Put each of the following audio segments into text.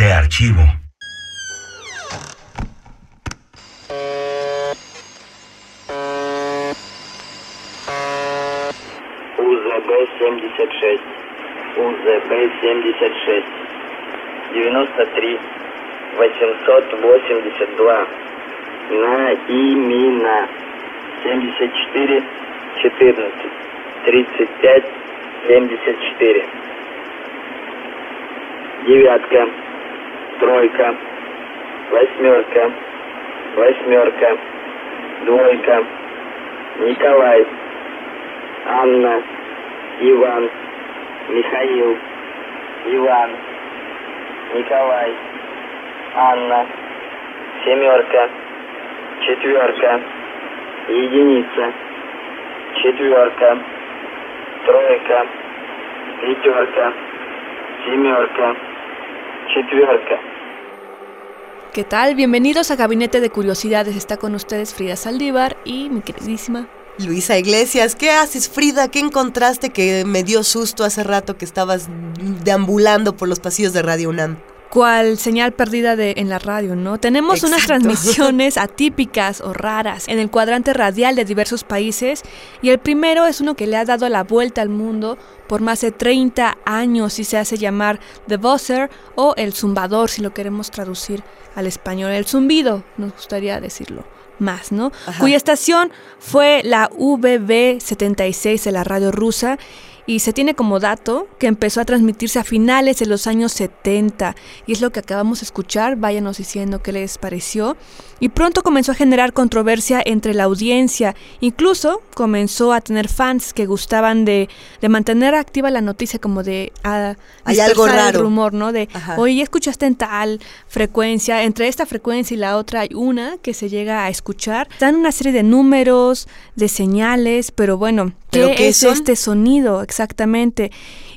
De archivo. УЗБ-76. УЗБ-76. 93 882. На имена 74 14 35 74. Девятка. Тройка. Восьмерка. Восьмерка. Двойка. Николай. Анна. Иван. Михаил. Иван. Николай. Анна. Семерка. Четверка. Единица. Четверка. Тройка. Пятерка. Семерка. ¿Qué tal? Bienvenidos a Gabinete de Curiosidades. Está con ustedes Frida Saldívar y mi queridísima Luisa Iglesias, ¿qué haces Frida? ¿Qué encontraste que me dio susto hace rato que estabas deambulando por los pasillos de Radio UNAM? ¿Cuál señal perdida de, en la radio, ¿no? Tenemos unas transmisiones atípicas o raras en el cuadrante radial de diversos países y el primero es uno que le ha dado la vuelta al mundo por más de 30 años y se hace llamar The Buzzer o el zumbador si lo queremos traducir al español. El zumbido, nos gustaría decirlo más, ¿no? Ajá. Cuya estación fue la VB76 de la radio rusa y se tiene como dato que empezó a transmitirse a finales de los años 70 y es lo que acabamos de escuchar, váyanos diciendo qué les pareció y pronto comenzó a generar controversia entre la audiencia, incluso comenzó a tener fans que gustaban de, de mantener activa la noticia como de a, Hay algo dispersar el raro. rumor, ¿no? De, Ajá. oye, escuchaste en tal frecuencia, entre esta frecuencia y la otra hay una que se llega a escuchar, dan una serie de números, de señales, pero bueno, ¿qué, ¿Pero qué es son? este sonido exactamente?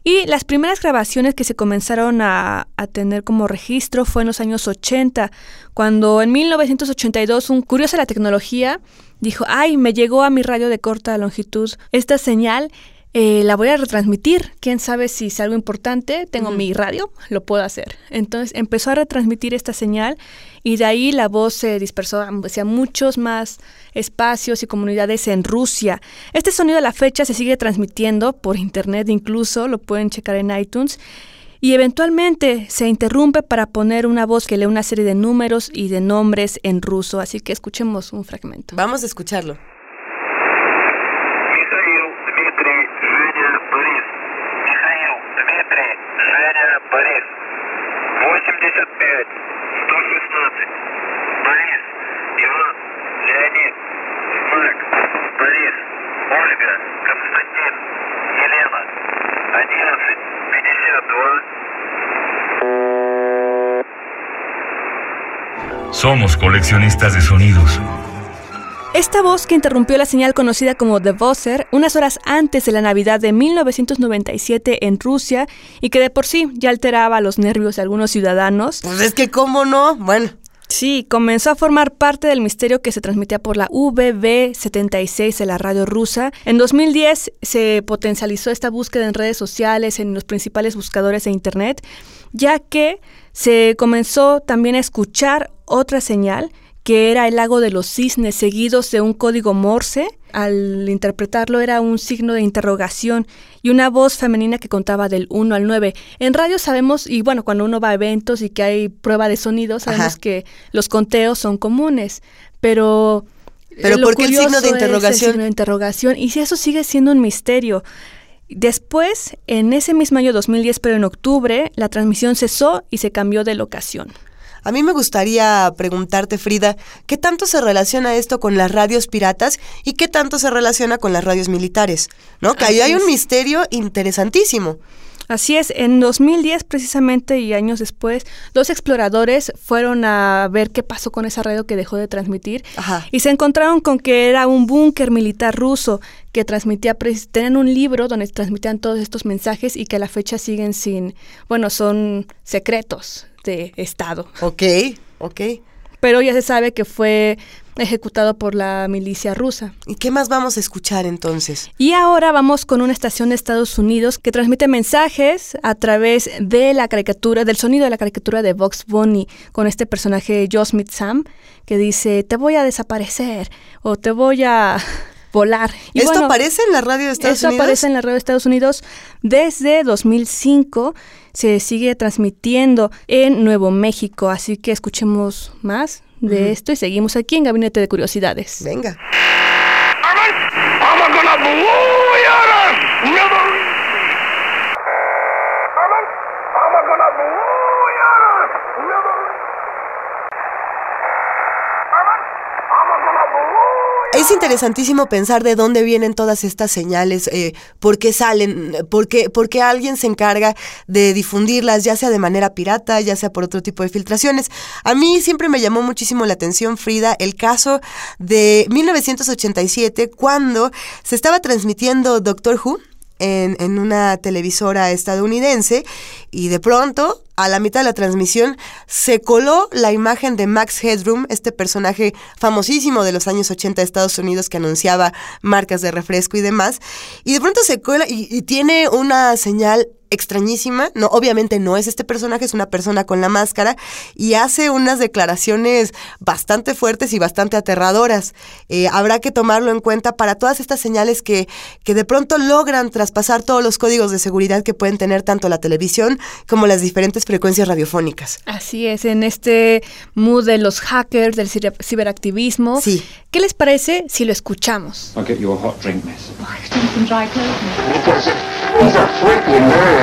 Y las primeras grabaciones que se comenzaron a, tener como registro fue en los años 80, cuando en 1982 un curioso de la tecnología dijo, ay, me llegó a mi radio de corta longitud esta señal, eh, la voy a retransmitir, quién sabe si es algo importante, tengo mi radio, lo puedo hacer. Entonces empezó a retransmitir esta señal y de ahí la voz se dispersó hacia muchos más espacios y comunidades en Rusia. Este sonido a la fecha se sigue transmitiendo por internet incluso, lo pueden checar en iTunes. Y eventualmente se interrumpe para poner una voz que lee una serie de números y de nombres en ruso, así que escuchemos un fragmento. Vamos a escucharlo. Somos coleccionistas de sonidos. Esta voz que interrumpió la señal conocida como The Buzzer unas horas antes de la Navidad de 1997 en Rusia y que de por sí ya alteraba los nervios de algunos ciudadanos, Pues es que cómo no, bueno, sí, comenzó a formar parte del misterio que se transmitía por la VB76 de la radio rusa. En 2010 se potencializó esta búsqueda en redes sociales, en los principales buscadores de Internet, ya que se comenzó también a escuchar otra señal que era el lago de los cisnes, seguidos de un código Morse. Al interpretarlo era un signo de interrogación y una voz femenina que contaba del 1 al 9. En radio sabemos, y bueno, cuando uno va a eventos y que hay prueba de sonido, sabemos Ajá. que los conteos son comunes, pero... Pero eh, ¿por qué el signo de es interrogación? El signo de interrogación. Y si eso sigue siendo un misterio. Después, en ese mismo año 2010, pero en octubre, la transmisión cesó y se cambió de locación. A mí me gustaría preguntarte, Frida, ¿qué tanto se relaciona esto con las radios piratas y qué tanto se relaciona con las radios militares? ¿No? Que ahí hay un misterio interesantísimo. Así es, en 2010 precisamente y años después, dos exploradores fueron a ver qué pasó con esa radio que dejó de transmitir Ajá. y se encontraron con que era un búnker militar ruso que transmitía, tenían un libro donde transmitían todos estos mensajes y que a la fecha siguen sin, bueno, son secretos de Estado. Ok, ok. Pero ya se sabe que fue ejecutado por la milicia rusa. ¿Y qué más vamos a escuchar entonces? Y ahora vamos con una estación de Estados Unidos que transmite mensajes a través de la caricatura, del sonido de la caricatura de Vox Bunny, con este personaje Joe Smith Sam, que dice, te voy a desaparecer o te voy a volar. Y ¿Esto bueno, aparece en la radio de Estados esto Unidos? aparece en la radio de Estados Unidos desde 2005. Se sigue transmitiendo en Nuevo México, así que escuchemos más de esto y seguimos aquí en Gabinete de Curiosidades. Venga. Es interesantísimo pensar de dónde vienen todas estas señales, eh, por qué salen, por qué, por qué alguien se encarga de difundirlas, ya sea de manera pirata, ya sea por otro tipo de filtraciones. A mí siempre me llamó muchísimo la atención, Frida, el caso de 1987, cuando se estaba transmitiendo Doctor Who. En, en una televisora estadounidense y de pronto a la mitad de la transmisión se coló la imagen de Max Headroom, este personaje famosísimo de los años 80 de Estados Unidos que anunciaba marcas de refresco y demás. Y de pronto se cola y, y tiene una señal extrañísima. No, obviamente no es este personaje, es una persona con la máscara y hace unas declaraciones bastante fuertes y bastante aterradoras. Eh, habrá que tomarlo en cuenta para todas estas señales que, que de pronto logran traspasar todos los códigos de seguridad que pueden tener tanto la televisión como las diferentes frecuencias radiofónicas. Así es, en este mood de los hackers, del ciber- ciberactivismo. Sí. ¿Qué les parece si lo escuchamos? I'll get you a hot drink, miss. Oh,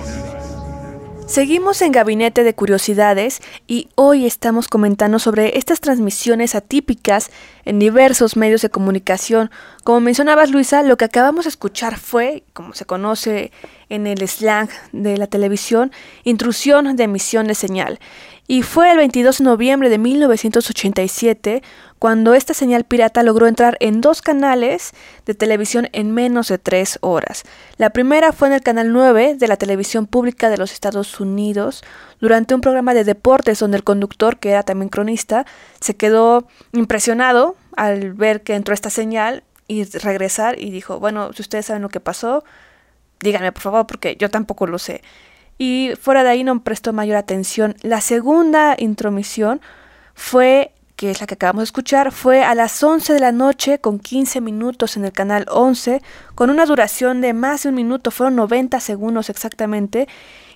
Seguimos en Gabinete de Curiosidades y hoy estamos comentando sobre estas transmisiones atípicas en diversos medios de comunicación. Como mencionabas, Luisa, lo que acabamos de escuchar fue, como se conoce en el slang de la televisión, intrusión de emisión de señal. Y fue el 22 de noviembre de 1987 cuando esta señal pirata logró entrar en dos canales de televisión en menos de tres horas. La primera fue en el canal 9 de la televisión pública de los Estados Unidos, durante un programa de deportes donde el conductor, que era también cronista, se quedó impresionado al ver que entró esta señal y regresar y dijo, bueno, si ustedes saben lo que pasó, díganme por favor porque yo tampoco lo sé. Y fuera de ahí no prestó mayor atención. La segunda intromisión fue que es la que acabamos de escuchar, fue a las 11 de la noche con 15 minutos en el canal 11, con una duración de más de un minuto, fueron 90 segundos exactamente.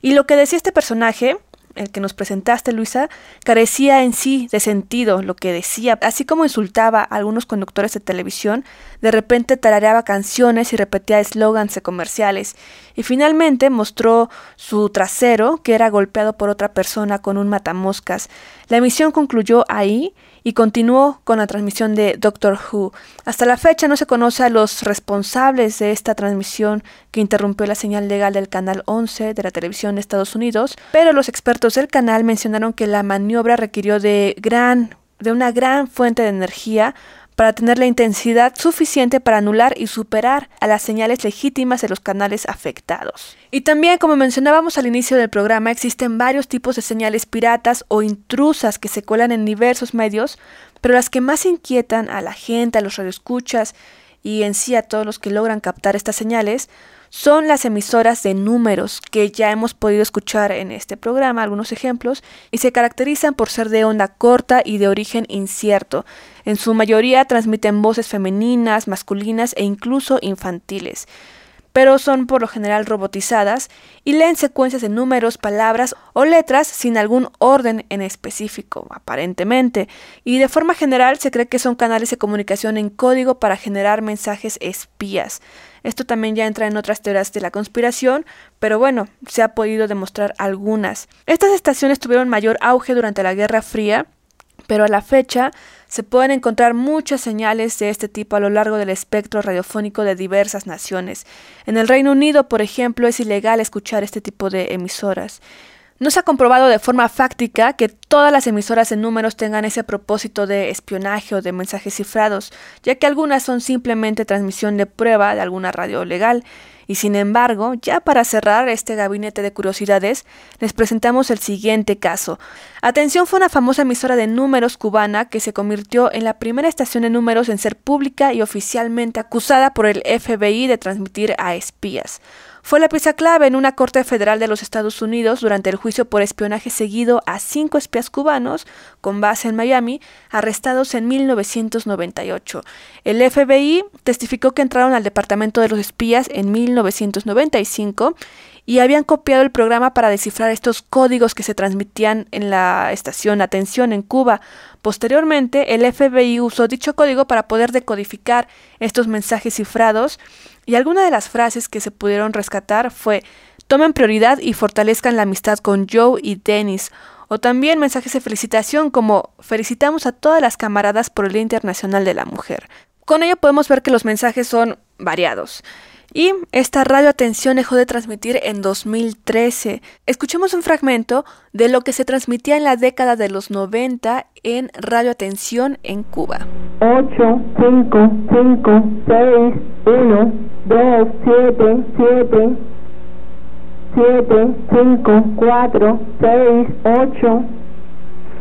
Y lo que decía este personaje, el que nos presentaste, Luisa, carecía en sí de sentido lo que decía, así como insultaba a algunos conductores de televisión, de repente tarareaba canciones y repetía eslogans de comerciales, y finalmente mostró su trasero, que era golpeado por otra persona con un matamoscas. La emisión concluyó ahí y continuó con la transmisión de Doctor Who. Hasta la fecha no se conoce a los responsables de esta transmisión que interrumpió la señal legal del canal 11 de la televisión de Estados Unidos, pero los expertos del canal mencionaron que la maniobra requirió de gran de una gran fuente de energía para tener la intensidad suficiente para anular y superar a las señales legítimas de los canales afectados. Y también, como mencionábamos al inicio del programa, existen varios tipos de señales piratas o intrusas que se cuelan en diversos medios, pero las que más inquietan a la gente, a los radioescuchas y en sí a todos los que logran captar estas señales son las emisoras de números que ya hemos podido escuchar en este programa, algunos ejemplos, y se caracterizan por ser de onda corta y de origen incierto. En su mayoría transmiten voces femeninas, masculinas e incluso infantiles. pero son por lo general robotizadas y leen secuencias de números, palabras o letras sin algún orden en específico, aparentemente, y de forma general se cree que son canales de comunicación en código para generar mensajes espías. Esto también ya entra en otras teorías de la conspiración, pero bueno, se ha podido demostrar algunas. Estas estaciones tuvieron mayor auge durante la Guerra Fría, pero a la fecha se pueden encontrar muchas señales de este tipo a lo largo del espectro radiofónico de diversas naciones. En el Reino Unido, por ejemplo, es ilegal escuchar este tipo de emisoras. No se ha comprobado de forma fáctica que todas las emisoras en números tengan ese propósito de espionaje o de mensajes cifrados, ya que algunas son simplemente transmisión de prueba de alguna radio legal. Y sin embargo, ya para cerrar este gabinete de curiosidades, les presentamos el siguiente caso. Atención fue una famosa emisora de números cubana que se convirtió en la primera estación de números en ser pública y oficialmente acusada por el FBI de transmitir a espías fue la pieza clave en una corte federal de los Estados Unidos durante el juicio por espionaje seguido a cinco espías cubanos con base en Miami, arrestados en 1998. El FBI testificó que entraron al Departamento de los Espías en 1995 y habían copiado el programa para descifrar estos códigos que se transmitían en la estación Atención en Cuba. Posteriormente, el FBI usó dicho código para poder decodificar estos mensajes cifrados y alguna de las frases que se pudieron rescatar fue tomen prioridad y fortalezcan la amistad con Joe y Dennis. O también mensajes de felicitación como felicitamos a todas las camaradas por el Día Internacional de la Mujer. Con ello podemos ver que los mensajes son variados. Y esta radio atención dejó de transmitir en 2013. Escuchemos un fragmento de lo que se transmitía en la década de los 90 en Radio Atención en Cuba. 8, 5, 5, 6, 1, 2, 7, 7, 7, 5, 4, 6, 8,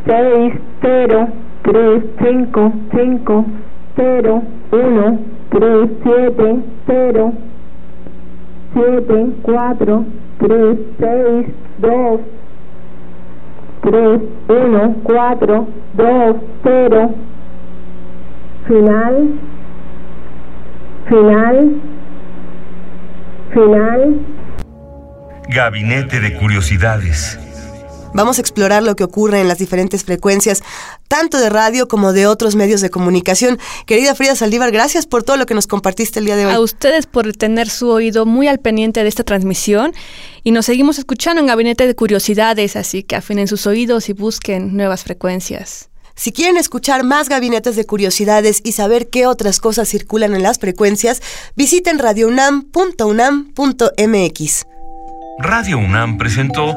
6, 0, 3, 5, 5, 0, 1, 3, 7, 0, 7, 4, 3, 6, 2, 3, 1, 4, 2, 0. Final. Final. Final. Gabinete de Curiosidades. Vamos a explorar lo que ocurre en las diferentes frecuencias, tanto de radio como de otros medios de comunicación. Querida Frida Saldívar, gracias por todo lo que nos compartiste el día de hoy. A ustedes por tener su oído muy al pendiente de esta transmisión y nos seguimos escuchando en Gabinete de Curiosidades, así que afinen sus oídos y busquen nuevas frecuencias. Si quieren escuchar más gabinetes de curiosidades y saber qué otras cosas circulan en las frecuencias, visiten radiounam.unam.mx. Radio UNAM presentó